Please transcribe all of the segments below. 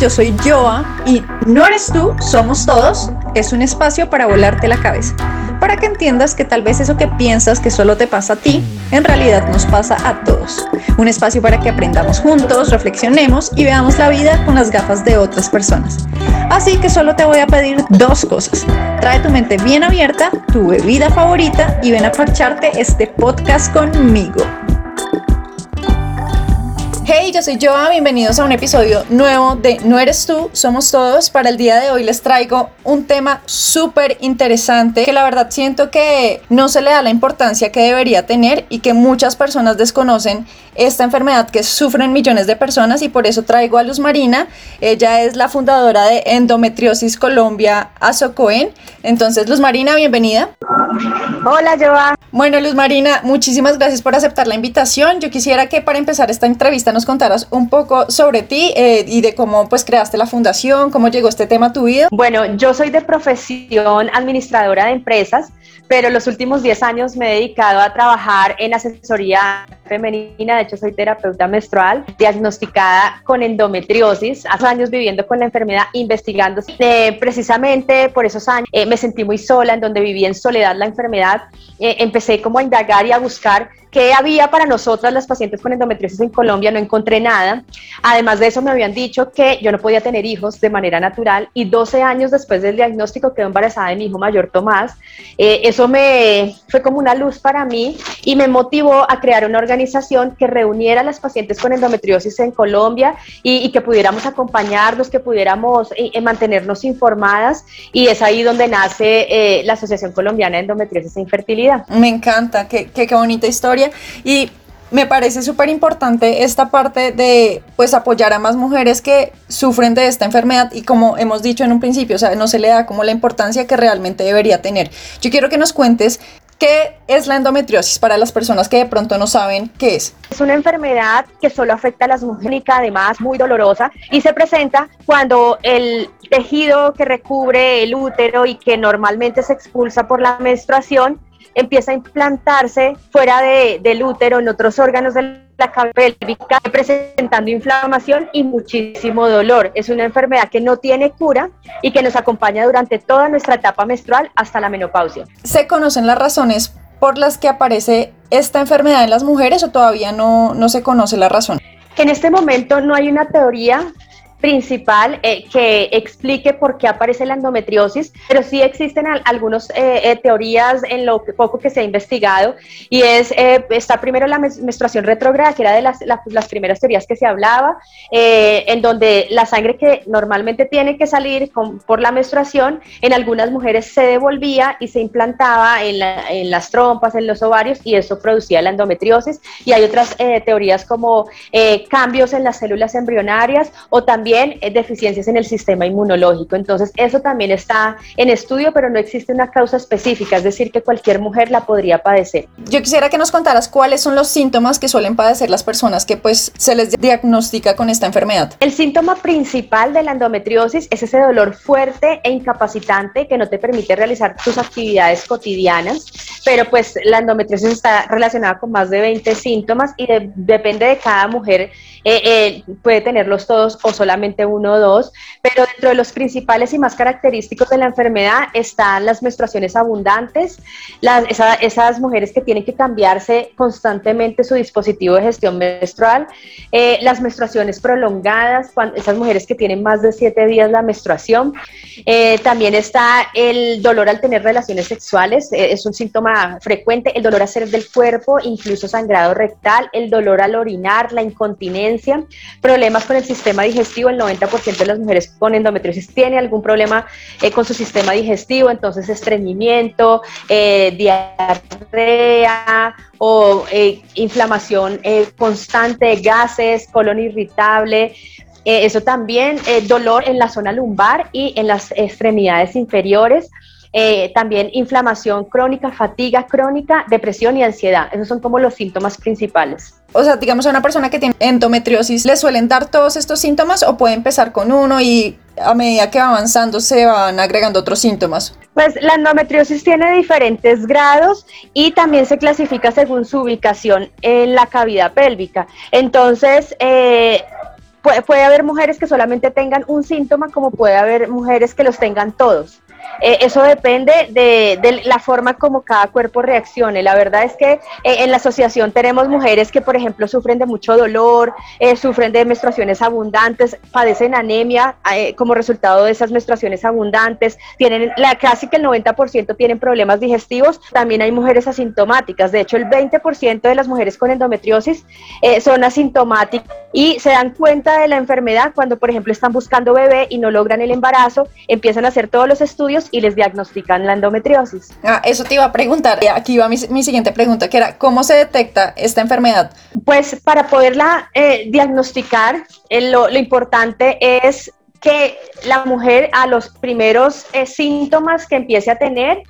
Yo soy Joa y no eres tú, somos todos. Es un espacio para volarte la cabeza, para que entiendas que tal vez eso que piensas que solo te pasa a ti, en realidad nos pasa a todos. Un espacio para que aprendamos juntos, reflexionemos y veamos la vida con las gafas de otras personas. Así que solo te voy a pedir dos cosas. Trae tu mente bien abierta, tu bebida favorita y ven a parcharte este podcast conmigo. Hey, yo soy Joa, bienvenidos a un episodio nuevo de No eres tú, somos todos. Para el día de hoy les traigo un tema súper interesante que la verdad siento que no se le da la importancia que debería tener y que muchas personas desconocen esta enfermedad que sufren millones de personas y por eso traigo a Luz Marina. Ella es la fundadora de Endometriosis Colombia Azocoen. Entonces, Luz Marina, bienvenida. Hola, Joa. Bueno, Luz Marina, muchísimas gracias por aceptar la invitación. Yo quisiera que para empezar esta entrevista nos contaras un poco sobre ti eh, y de cómo pues creaste la fundación, cómo llegó este tema a tu vida. Bueno, yo soy de profesión administradora de empresas, pero los últimos 10 años me he dedicado a trabajar en asesoría femenina, de hecho soy terapeuta menstrual, diagnosticada con endometriosis, hace años viviendo con la enfermedad, investigando. Eh, precisamente por esos años eh, me sentí muy sola, en donde viví en soledad la enfermedad, empecé como a indagar y a buscar ¿Qué había para nosotras las pacientes con endometriosis en Colombia? No encontré nada. Además de eso me habían dicho que yo no podía tener hijos de manera natural y 12 años después del diagnóstico quedé embarazada de mi hijo mayor Tomás. Eh, eso me fue como una luz para mí y me motivó a crear una organización que reuniera a las pacientes con endometriosis en Colombia y, que pudiéramos acompañarnos, que pudiéramos eh, eh, mantenernos informadas y es ahí donde nace la Asociación Colombiana de Endometriosis e Infertilidad. Me encanta, qué, qué, qué bonita historia y me parece súper importante esta parte de pues apoyar a más mujeres que sufren de esta enfermedad y como hemos dicho en un principio, o sea, no se le da como la importancia que realmente debería tener. Yo quiero que nos cuentes ¿Qué es la endometriosis para las personas que de pronto no saben qué es? Es una enfermedad que solo afecta a las mujeres, además muy dolorosa, y se presenta cuando el tejido que recubre el útero y que normalmente se expulsa por la menstruación empieza a implantarse fuera de, del útero en otros órganos de la cabeza pélvica, presentando inflamación y muchísimo dolor. Es una enfermedad que no tiene cura y que nos acompaña durante toda nuestra etapa menstrual hasta la menopausia. ¿Se conocen las razones por las que aparece esta enfermedad en las mujeres o todavía no, no se conoce la razón? En este momento no hay una teoría principal eh, que explique por qué aparece la endometriosis, pero sí existen algunas eh, eh, teorías en lo poco que se ha investigado y es, está primero la menstruación retrógrada, que era de las, las primeras teorías que se hablaba, en donde la sangre que normalmente tiene que salir por la menstruación, en algunas mujeres se devolvía y se implantaba en, en, las trompas, en los ovarios y eso producía la endometriosis y hay otras teorías como cambios en las células embrionarias o también también eh, deficiencias en el sistema inmunológico. Entonces, eso también está en estudio, pero no existe una causa específica, es decir, que cualquier mujer la podría padecer. Yo quisiera que nos contaras cuáles son los síntomas que suelen padecer las personas que pues se les diagnostica con esta enfermedad. El síntoma principal de la endometriosis es ese dolor fuerte e incapacitante que no te permite realizar tus actividades cotidianas, pero pues la endometriosis está relacionada con más de 20 síntomas y depende de cada mujer, eh, eh, puede tenerlos todos o solamente uno o dos, pero dentro de los principales y más característicos de la enfermedad están las menstruaciones abundantes, las, esas mujeres que tienen que cambiarse constantemente su dispositivo de gestión menstrual, eh, las menstruaciones prolongadas, esas mujeres que tienen más de siete días la menstruación, eh, también está el dolor al tener relaciones sexuales, eh, es un síntoma frecuente, el dolor a hacer del cuerpo, incluso sangrado rectal, el dolor al orinar, la incontinencia, problemas con el sistema digestivo, el 90% de las mujeres con endometriosis tiene algún problema eh, con su sistema digestivo, entonces estreñimiento, eh, diarrea o eh, inflamación constante, gases, colon irritable. eso también, dolor en la zona lumbar y en las extremidades inferiores. También inflamación crónica, fatiga crónica, depresión y ansiedad. Esos son como los síntomas principales o sea, digamos a una persona que tiene endometriosis, ¿le suelen dar todos estos síntomas o puede empezar con uno y a medida que va avanzando se van agregando otros síntomas? Pues la endometriosis tiene diferentes grados y también se clasifica según su ubicación en la cavidad pélvica. Entonces, eh, puede, puede haber mujeres que solamente tengan un síntoma, como puede haber mujeres que los tengan todos. Eh, eso depende de, la forma como cada cuerpo reaccione. La verdad es que eh, en la asociación tenemos mujeres que, por ejemplo, sufren de mucho dolor, eh, sufren de menstruaciones abundantes, padecen anemia como resultado de esas menstruaciones abundantes, tienen la, casi que el 90% tienen problemas digestivos. También hay mujeres asintomáticas. De hecho, el 20% de las mujeres con endometriosis son asintomáticas y se dan cuenta de la enfermedad cuando, por ejemplo, están buscando bebé y no logran el embarazo, empiezan a hacer todos los estudios y les diagnostican la endometriosis. Ah, eso te iba a preguntar. Aquí va mi, siguiente pregunta, que era, ¿cómo se detecta esta enfermedad? Pues para poderla eh, diagnosticar, eh, lo, importante es que la mujer a los primeros eh, síntomas que empiece a tener,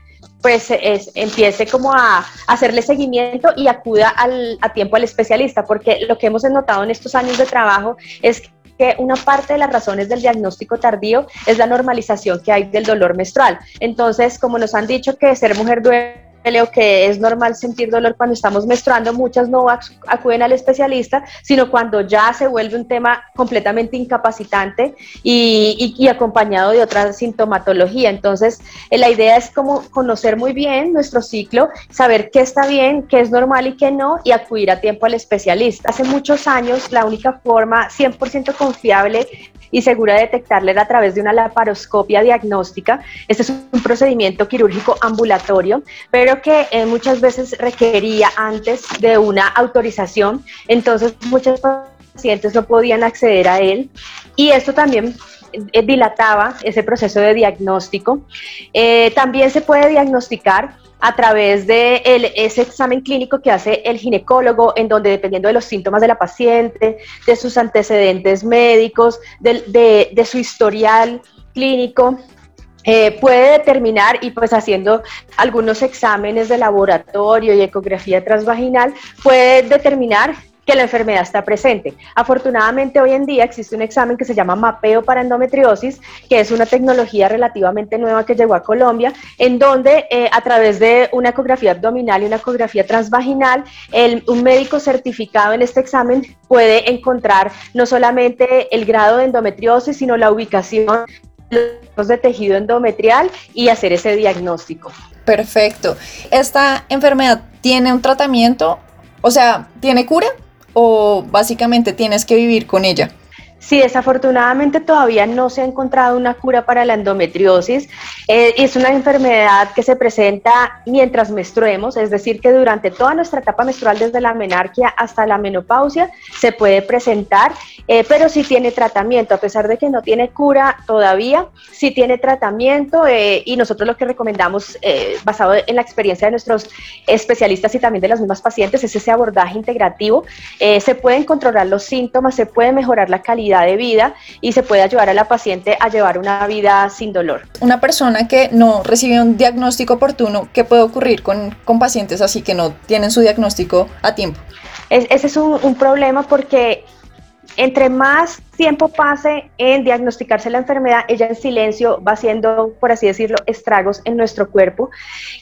pues empiece como a, hacerle seguimiento y acuda al, a tiempo al especialista, porque lo que hemos notado en estos años de trabajo es que una parte de las razones del diagnóstico tardío es la normalización que hay del dolor menstrual. Entonces, como nos han dicho que ser mujer duele o que es normal sentir dolor cuando estamos menstruando, muchas no acuden al especialista, sino cuando ya se vuelve un tema completamente incapacitante y, acompañado de otra sintomatología. Entonces, eh, la idea es como conocer muy bien nuestro ciclo, saber qué está bien, qué es normal y qué no, y acudir a tiempo al especialista. Hace muchos años, la única forma 100% confiable y segura de detectarle a través de una laparoscopia diagnóstica. Este es un procedimiento quirúrgico ambulatorio, pero que eh, muchas veces requería antes de una autorización, entonces muchos pacientes no podían acceder a él y esto también dilataba ese proceso de diagnóstico. Eh, también se puede diagnosticar a través de ese examen clínico que hace el ginecólogo, en donde dependiendo de los síntomas de la paciente, de sus antecedentes médicos, de, su historial clínico, eh, puede determinar y pues haciendo algunos exámenes de laboratorio y ecografía transvaginal, puede determinar que la enfermedad está presente. Afortunadamente hoy en día existe un examen que se llama mapeo para endometriosis, que es una tecnología relativamente nueva que llegó a Colombia, en donde eh, a través de una ecografía abdominal y una ecografía transvaginal, un médico certificado en este examen puede encontrar no solamente el grado de endometriosis, sino la ubicación de tejido endometrial y hacer ese diagnóstico. Perfecto. ¿Esta enfermedad tiene un tratamiento? O sea, ¿tiene cura? O básicamente tienes que vivir con ella? Sí, desafortunadamente todavía no se ha encontrado una cura para la endometriosis. Eh, es una enfermedad que se presenta mientras menstruemos, es decir, que durante toda nuestra etapa menstrual, desde la menarquia hasta la menopausia, se puede presentar, eh, pero sí tiene tratamiento, a pesar de que no tiene cura todavía, sí tiene tratamiento eh, y nosotros lo que recomendamos, basado en la experiencia de nuestros especialistas y también de las mismas pacientes, es ese abordaje integrativo. se pueden controlar los síntomas, se puede mejorar la calidad de vida y se puede ayudar a la paciente a llevar una vida sin dolor. Una persona que no recibe un diagnóstico oportuno, ¿qué puede ocurrir con, con pacientes así que no tienen su diagnóstico a tiempo? ese es un, un problema porque entre más tiempo pase en diagnosticarse la enfermedad, ella en silencio va haciendo, por así decirlo, estragos en nuestro cuerpo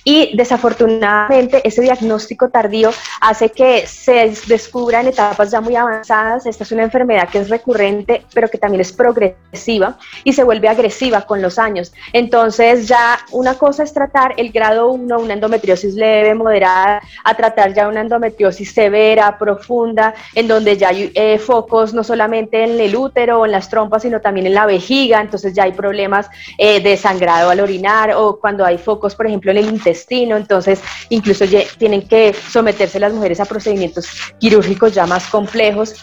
y desafortunadamente ese diagnóstico tardío hace que se descubra en etapas ya muy avanzadas. Esta es una enfermedad que es recurrente, pero que también es progresiva y se vuelve agresiva con los años. Entonces ya una cosa es tratar el grado 1, una endometriosis leve, moderada, a tratar ya una endometriosis severa, profunda, en donde ya hay eh, focos no solamente en el en las trompas, sino también en la vejiga, entonces ya hay problemas eh, de sangrado al orinar o cuando hay focos, por ejemplo, en el intestino, entonces incluso tienen que someterse las mujeres a procedimientos quirúrgicos ya más complejos.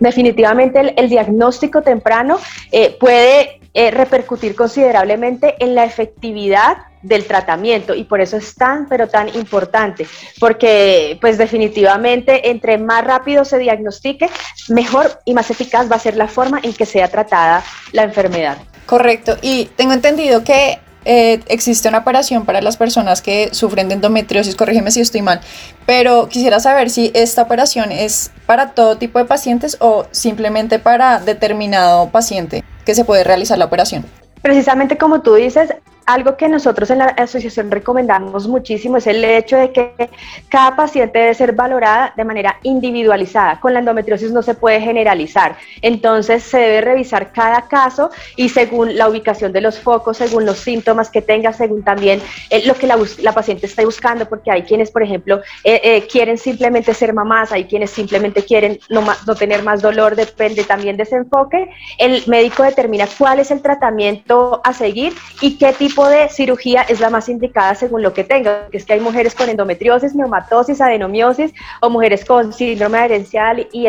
Definitivamente el, diagnóstico temprano eh, puede eh, repercutir considerablemente en la efectividad del tratamiento y por eso es tan pero tan importante porque pues definitivamente entre más rápido se diagnostique mejor y más eficaz va a ser la forma en que sea tratada la enfermedad. Correcto y tengo entendido que eh, existe una operación para las personas que sufren de endometriosis, corrígeme si estoy mal, pero quisiera saber si esta operación es para todo tipo de pacientes o simplemente para determinado paciente que se puede realizar la operación. Precisamente como tú dices, algo que nosotros en la asociación recomendamos muchísimo es el hecho de que cada paciente debe ser valorada de manera individualizada. Con la endometriosis no se puede generalizar. Entonces se debe revisar cada caso y según la ubicación de los focos, según los síntomas que tenga, según también eh, lo que la, paciente está buscando, porque hay quienes, por ejemplo, eh, eh, quieren simplemente ser mamás, hay quienes simplemente quieren no, no tener más dolor, depende también de ese enfoque. El médico determina cuál es el tratamiento a seguir y qué tipo de cirugía es la más indicada según lo que tenga, que es que hay mujeres con endometriosis, neumatosis, adenomiosis o mujeres con síndrome herencial y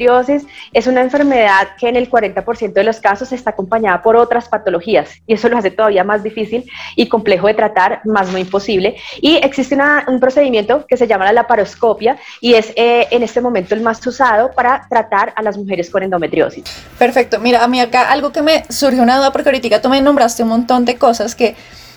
endometriosis es una enfermedad que en el 40% de los casos está acompañada por otras patologías y eso lo hace todavía más difícil y complejo de tratar, más no imposible. Y existe un procedimiento que se llama la laparoscopia y es eh, en este momento el más usado para tratar a las mujeres con endometriosis. Perfecto. Mira, a mí acá algo que me surgió una duda porque ahorita tú me nombraste un montón de cosas que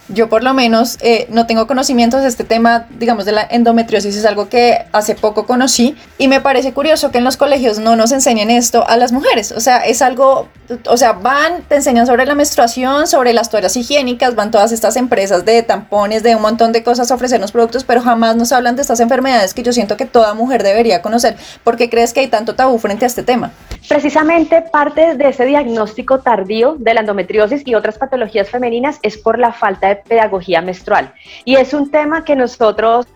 yo por lo menos eh, no tengo conocimientos de este tema, digamos, de la endometriosis, es algo que hace poco conocí y me parece curioso que en los colegios no nos enseñen esto a las mujeres, o sea, es algo, o sea, van, te enseñan sobre la menstruación, sobre las toallas higiénicas, van todas estas empresas de tampones, de un montón de cosas a ofrecernos productos, pero jamás nos hablan de estas enfermedades que yo siento que toda mujer debería conocer. ¿Por qué crees que hay tanto tabú frente a este tema? Precisamente parte de ese diagnóstico tardío de la endometriosis y otras patologías femeninas es por la falta de pedagogía menstrual. Y es un tema que nosotros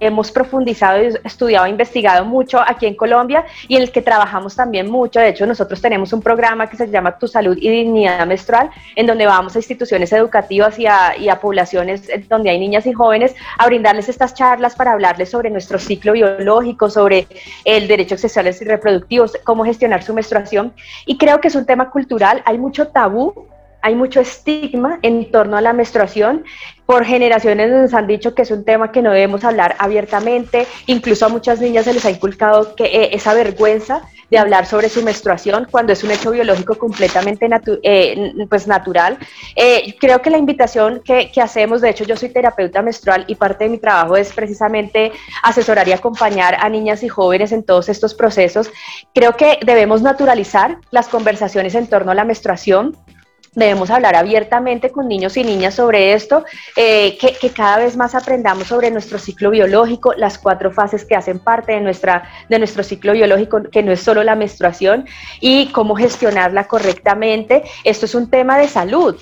hemos profundizado, estudiado, investigado mucho aquí en Colombia y en el que trabajamos también mucho. De hecho, nosotros tenemos un programa que se llama Tu Salud y Dignidad Menstrual, en donde vamos a instituciones educativas y a, poblaciones donde hay niñas y jóvenes a brindarles estas charlas para hablarles sobre nuestro ciclo biológico, sobre el derecho sexuales y reproductivos, cómo gestionar su menstruación. Y creo que es un tema cultural, hay mucho tabú hay mucho estigma en torno a la menstruación. Por generaciones nos han dicho que es un tema que no debemos hablar abiertamente. Incluso a muchas niñas se les ha inculcado que eh, esa vergüenza de hablar sobre su menstruación cuando es un hecho biológico completamente eh, pues natural. Eh, creo que la invitación que, que, hacemos, de hecho yo soy terapeuta menstrual y parte de mi trabajo es precisamente asesorar y acompañar a niñas y jóvenes en todos estos procesos. Creo que debemos naturalizar las conversaciones en torno a la menstruación Debemos hablar abiertamente con niños y niñas sobre esto, eh, que, cada vez más aprendamos sobre nuestro ciclo biológico, las cuatro fases que hacen parte de, nuestra, de nuestro ciclo biológico, que no es solo la menstruación, y cómo gestionarla correctamente. Esto es un tema de salud.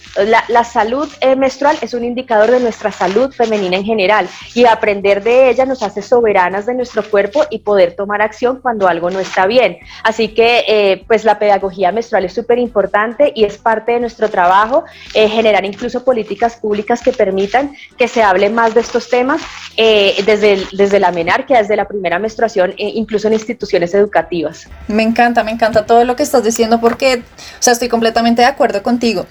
La, salud eh, menstrual es un indicador de nuestra salud femenina en general, y aprender de ella nos hace soberanas de nuestro cuerpo y poder tomar acción cuando algo no está bien. Así que, eh, pues la pedagogía menstrual es súper importante y es parte de nuestro trabajo, eh, generar incluso políticas públicas que permitan que se hable más de estos temas eh, desde, desde la menarquia, desde la primera menstruación, e incluso en instituciones educativas. Me encanta, me encanta todo lo que estás diciendo porque, o sea, estoy completamente de acuerdo contigo.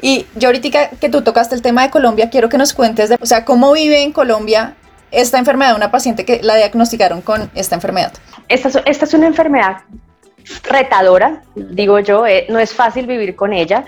Y yo ahorita que tú tocaste el tema de Colombia, quiero que nos cuentes, de, o sea, cómo vive en Colombia esta enfermedad, una paciente que la diagnosticaron con esta enfermedad. Esta, esta es una enfermedad retadora, digo yo, eh, no es fácil vivir con ella.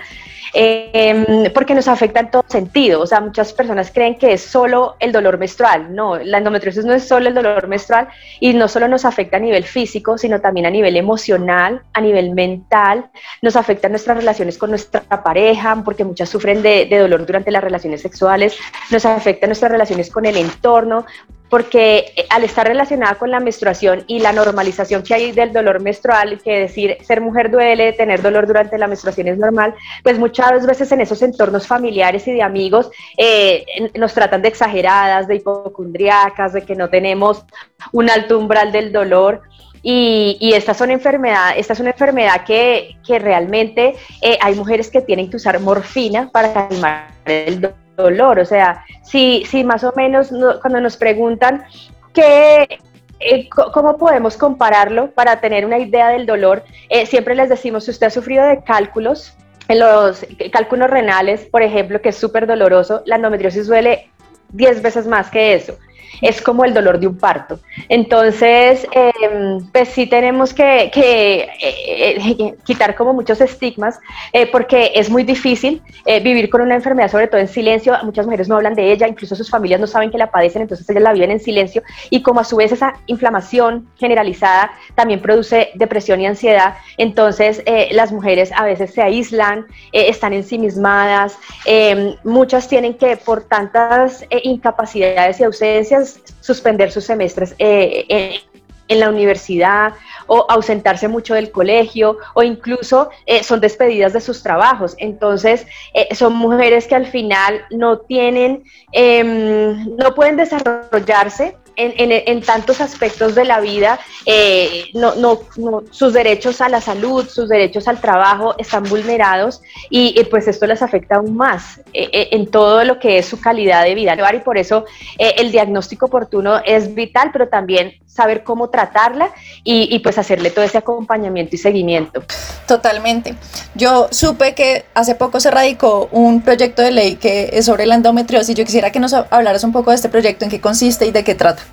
Em, porque nos afecta en todo sentido. O sea, muchas personas creen que es solo el dolor menstrual. No, la endometriosis no es solo el dolor menstrual y no solo nos afecta a nivel físico, sino también a nivel emocional, a nivel mental. Nos afecta nuestras relaciones con nuestra pareja, porque muchas sufren de, de dolor durante las relaciones sexuales. Nos afecta nuestras relaciones con el entorno, porque eh, al estar relacionada con la menstruación y la normalización que hay del dolor menstrual, que decir ser mujer duele, tener dolor durante la menstruación es normal, pues muchas veces en esos entornos familiares y de amigos eh, nos tratan de exageradas, de hipocondriacas, de que no tenemos un alto umbral del dolor. Y, esta, son enfermedad, esta es una enfermedad que, que realmente eh, hay mujeres que tienen que usar morfina para calmar el dolor dolor. O sea, si, si más o menos cuando nos preguntan qué, eh, ¿Cómo podemos compararlo para tener una idea del dolor? Eh, siempre les decimos, si usted ha sufrido de cálculos, en los cálculos renales, por ejemplo, que es súper doloroso, la endometriosis duele 10 veces más que eso. Es como el dolor de un parto. Entonces, em, pues sí tenemos que, eh, eh, quitar como muchos estigmas, eh, porque es muy difícil vivir con una enfermedad, sobre todo en silencio. Muchas mujeres no hablan de ella, incluso sus familias no saben que la padecen, entonces ellas la viven en silencio. Y como a su vez esa inflamación generalizada también produce depresión y ansiedad, entonces las mujeres a veces se aíslan, están ensimismadas, em, muchas tienen que por tantas incapacidades y ausencias suspender sus semestres eh, en, la universidad o ausentarse mucho del colegio o incluso eh, son despedidas de sus trabajos. Entonces, eh, son mujeres que al final no tienen, em, no pueden desarrollarse en, tantos aspectos de la vida, eh, no, no, sus derechos a la salud, sus derechos al trabajo están vulnerados y, pues esto les afecta aún más eh, eh, en todo lo que es su calidad de vida. Y por eso el diagnóstico oportuno es vital, pero también saber cómo tratarla y, y pues hacerle todo ese acompañamiento y seguimiento. Totalmente. Yo supe que hace poco se radicó un proyecto de ley que es sobre la endometriosis. Yo quisiera que nos hablaras un poco de este proyecto, en qué consiste y de qué trata.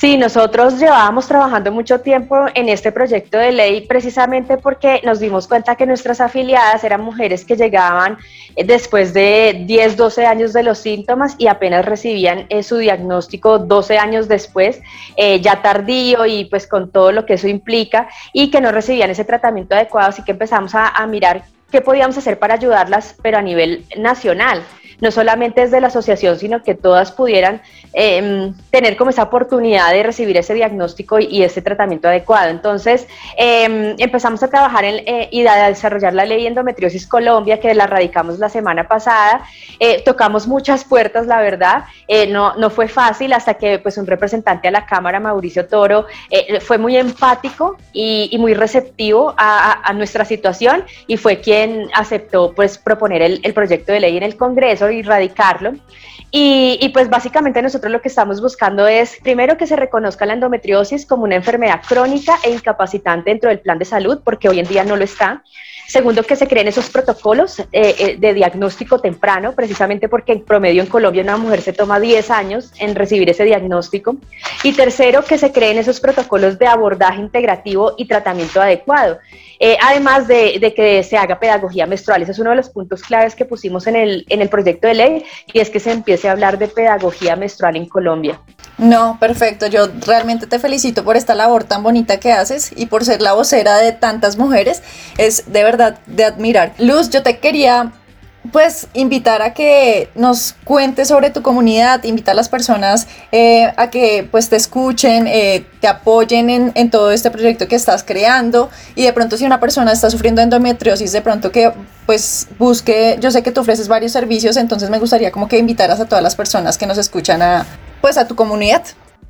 Sí, nosotros llevábamos trabajando mucho tiempo en este proyecto de ley precisamente porque nos dimos cuenta que nuestras afiliadas eran mujeres que llegaban eh, después de 10, 12 años de los síntomas y apenas recibían eh, su diagnóstico 12 años después, eh, ya tardío y pues con todo lo que eso implica y que no recibían ese tratamiento adecuado, así que empezamos a, a mirar qué podíamos hacer para ayudarlas, pero a nivel nacional no solamente desde la asociación, sino que todas pudieran em, tener como esa oportunidad de recibir ese diagnóstico y, ese tratamiento adecuado. Entonces, em, empezamos a trabajar eh, y a desarrollar la ley endometriosis Colombia, que la radicamos la semana pasada. Eh, tocamos muchas puertas, la verdad. Eh, no, no fue fácil hasta que pues, un representante a la Cámara, Mauricio Toro, fue muy empático y, muy receptivo a, nuestra situación y fue quien aceptó pues, proponer el proyecto de ley en el Congreso y erradicarlo. Y, y, pues básicamente nosotros lo que estamos buscando es, primero, que se reconozca la endometriosis como una enfermedad crónica e incapacitante dentro del plan de salud, porque hoy en día no lo está. Segundo, que se creen esos protocolos eh, eh, de diagnóstico temprano, precisamente porque en promedio en Colombia una mujer se toma 10 años en recibir ese diagnóstico. Y tercero, que se creen esos protocolos de abordaje integrativo y tratamiento adecuado. Eh, además de, que se haga pedagogía menstrual. Ese es uno de los puntos claves que pusimos en el, en el proyecto de ley y es que se empiece a hablar de pedagogía menstrual en Colombia. No, perfecto. Yo realmente te felicito por esta labor tan bonita que haces y por ser la vocera de tantas mujeres. Es de verdad de admirar. Luz, yo te quería pues invitar a que nos cuentes sobre tu comunidad, invitar a las personas eh, a que pues te escuchen, eh, te apoyen en, en, todo este proyecto que estás creando y de pronto si una persona está sufriendo endometriosis, de pronto que pues busque, yo sé que tú ofreces varios servicios, entonces me gustaría como que invitaras a todas las personas que nos escuchan a pues a tu comunidad.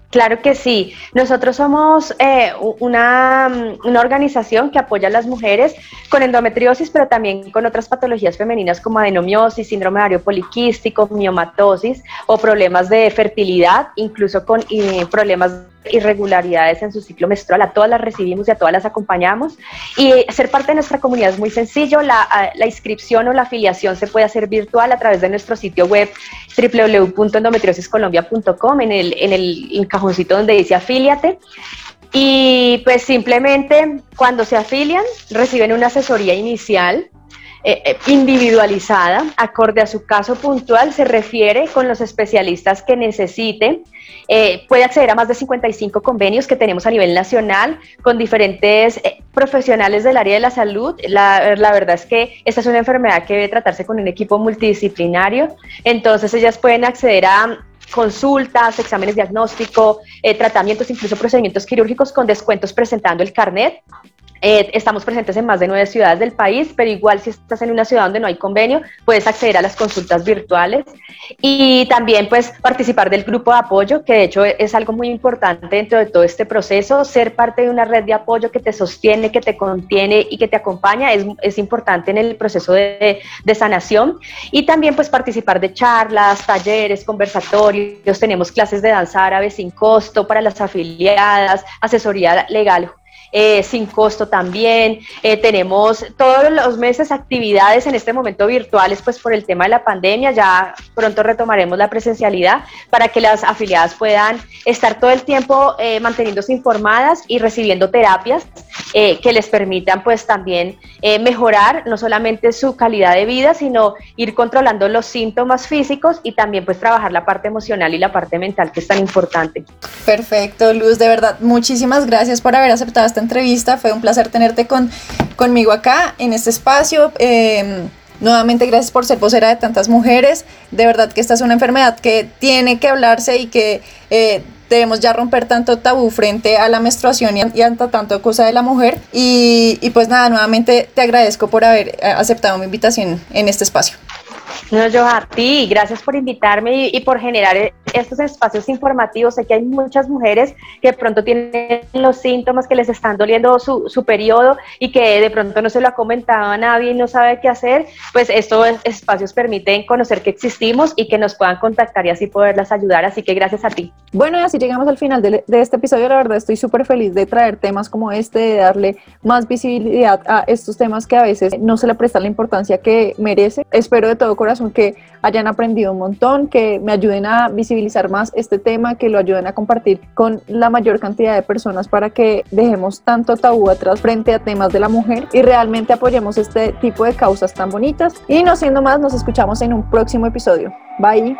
Claro que sí. Nosotros somos eh, una, una, organización que apoya a las mujeres con endometriosis, pero también con otras patologías femeninas como adenomiosis, síndrome ovario poliquístico, miomatosis o problemas de fertilidad, incluso con eh, problemas irregularidades en su ciclo menstrual, a todas las recibimos y a todas las acompañamos. Y ser parte de nuestra comunidad es muy sencillo, la, inscripción o la afiliación se puede hacer virtual a través de nuestro sitio web www.endometriosiscolombia.com en el, en el encajoncito donde dice afíliate. Y pues simplemente cuando se afilian reciben una asesoría inicial eh, eh, individualizada, acorde a su caso puntual, se refiere con los especialistas que necesite. Eh, puede acceder a más de 55 convenios que tenemos a nivel nacional con diferentes profesionales del área de la salud. La, la, verdad es que esta es una enfermedad que debe tratarse con un equipo multidisciplinario. Entonces ellas pueden acceder a consultas, exámenes diagnósticos, tratamientos, incluso procedimientos quirúrgicos con descuentos presentando el carnet. Eh, estamos presentes en más de nueve ciudades del país, pero igual si estás en una ciudad donde no hay convenio, puedes acceder a las consultas virtuales y también pues participar del grupo de apoyo, que de hecho es algo muy importante dentro de todo este proceso, ser parte de una red de apoyo que te sostiene, que te contiene y que te acompaña es, es importante en el proceso de, de sanación. Y también pues participar de charlas, talleres, conversatorios, tenemos clases de danza árabe sin costo para las afiliadas, asesoría legal eh, sin costo también. Eh, tenemos todos los meses actividades en este momento virtuales, pues por el tema de la pandemia, ya pronto retomaremos la presencialidad para que las afiliadas puedan estar todo el tiempo eh, manteniéndose informadas y recibiendo terapias que les permitan pues también mejorar no solamente su calidad de vida, sino ir controlando los síntomas físicos y también pues trabajar la parte emocional y la parte mental que es tan importante. Perfecto, Luz, de verdad, muchísimas gracias por haber aceptado esta entrevista. Fue un placer tenerte con, conmigo acá en este espacio. Em, nuevamente, gracias por ser vocera de tantas mujeres. De verdad que esta es una enfermedad que tiene que hablarse y que eh, debemos ya romper tanto tabú frente a la menstruación y, y ante tanto cosa de la mujer. Y, y pues nada, nuevamente te agradezco por haber eh, aceptado mi invitación en este espacio. No, yo a ti, gracias por invitarme y, por generar e, estos espacios informativos. Sé que hay muchas mujeres que de pronto tienen los síntomas que les están doliendo su, su periodo y que de pronto no se lo ha comentado a nadie y no sabe qué hacer. Pues estos espacios permiten conocer que existimos y que nos puedan contactar y así poderlas ayudar. Así que gracias a ti. Bueno, y así llegamos al final de, de este episodio. La verdad, estoy súper feliz de traer temas como este, de darle más visibilidad a estos temas que a veces no se le presta la importancia que merece. Espero de todo corazón que hayan aprendido un montón, que me ayuden a visibilizar más este tema, que lo ayuden a compartir con la mayor cantidad de personas para que dejemos tanto tabú atrás frente a temas de la mujer y realmente apoyemos este tipo de causas tan bonitas. Y no siendo más, nos escuchamos en un próximo episodio. Bye.